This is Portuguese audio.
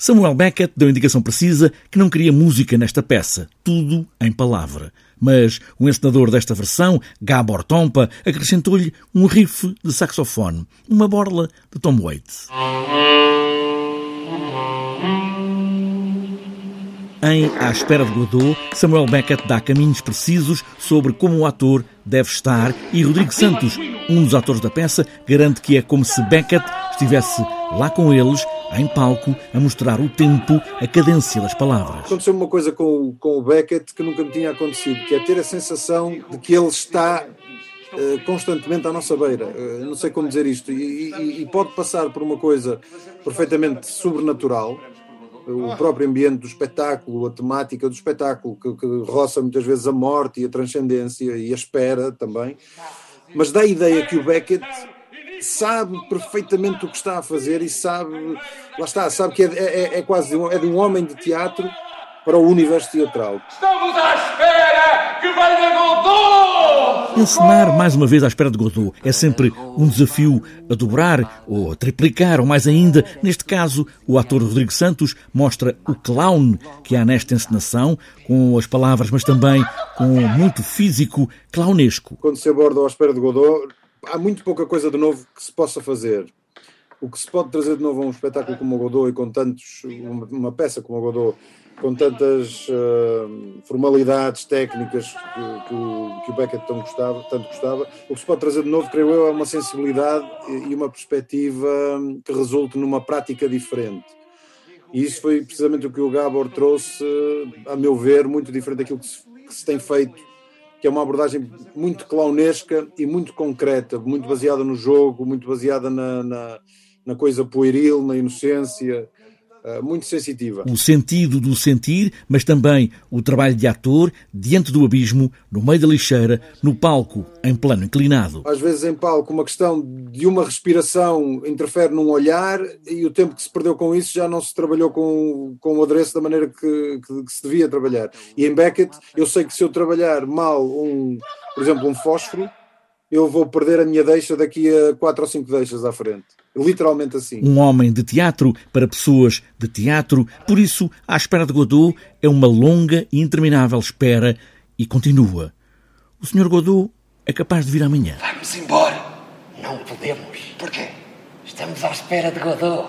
Samuel Beckett deu indicação precisa que não queria música nesta peça, tudo em palavra. Mas o encenador desta versão, Gabor Tompa, acrescentou-lhe um riff de saxofone, uma borla de Tom Waits. Em À Espera de Godot, Samuel Beckett dá caminhos precisos sobre como o ator deve estar e Rodrigo Santos, um dos atores da peça, garante que é como se Beckett estivesse lá com eles, em palco, a mostrar o tempo, a cadência das palavras. Aconteceu uma coisa com, com o Beckett que nunca me tinha acontecido, que é ter a sensação de que ele está uh, constantemente à nossa beira. Uh, não sei como dizer isto. E, e, e pode passar por uma coisa perfeitamente sobrenatural, o próprio ambiente do espetáculo, a temática do espetáculo, que, que roça muitas vezes a morte e a transcendência e a espera também, mas dá a ideia que o Beckett sabe perfeitamente o que está a fazer e sabe, lá está, sabe que é, é, é quase de um, é de um homem de teatro para o universo teatral. Estamos à espera que venha Godot! Encenar mais uma vez à espera de Godot é sempre um desafio a dobrar ou a triplicar, ou mais ainda, neste caso, o ator Rodrigo Santos mostra o clown que há nesta encenação, com as palavras, mas também com muito físico clownesco. Quando se aborda à espera de Godot, há muito pouca coisa de novo que se possa fazer. O que se pode trazer de novo a um espetáculo como o Godot e com tantos, uma, uma peça como o Godot com tantas uh, formalidades técnicas que, que, que, o Beckett tão gostava, tanto gostava, o que se pode trazer de novo, creio eu, é uma sensibilidade e uma perspectiva que resulte numa prática diferente. E isso foi precisamente o que o Gabor trouxe, a meu ver, muito diferente daquilo que se, que se tem feito, que é uma abordagem muito clownesca e muito concreta, muito baseada no jogo, muito baseada na, na, na coisa pueril, na inocência, muito sensitiva. O sentido do sentir, mas também o trabalho de ator diante do abismo, no meio da lixeira, no palco, em plano inclinado. Às vezes em palco uma questão de uma respiração interfere num olhar e o tempo que se perdeu com isso já não se trabalhou com, com o adereço da maneira que, que, que se devia trabalhar. E em Beckett eu sei que se eu trabalhar mal um, por exemplo, um fósforo, eu vou perder a minha deixa daqui a quatro ou cinco deixas à frente. Literalmente assim. Um homem de teatro para pessoas de teatro, por isso, a espera de Godot é uma longa e interminável espera e continua. O Sr. Godot é capaz de vir amanhã. Vamos embora. Não podemos. Porquê? Estamos à espera de Godot.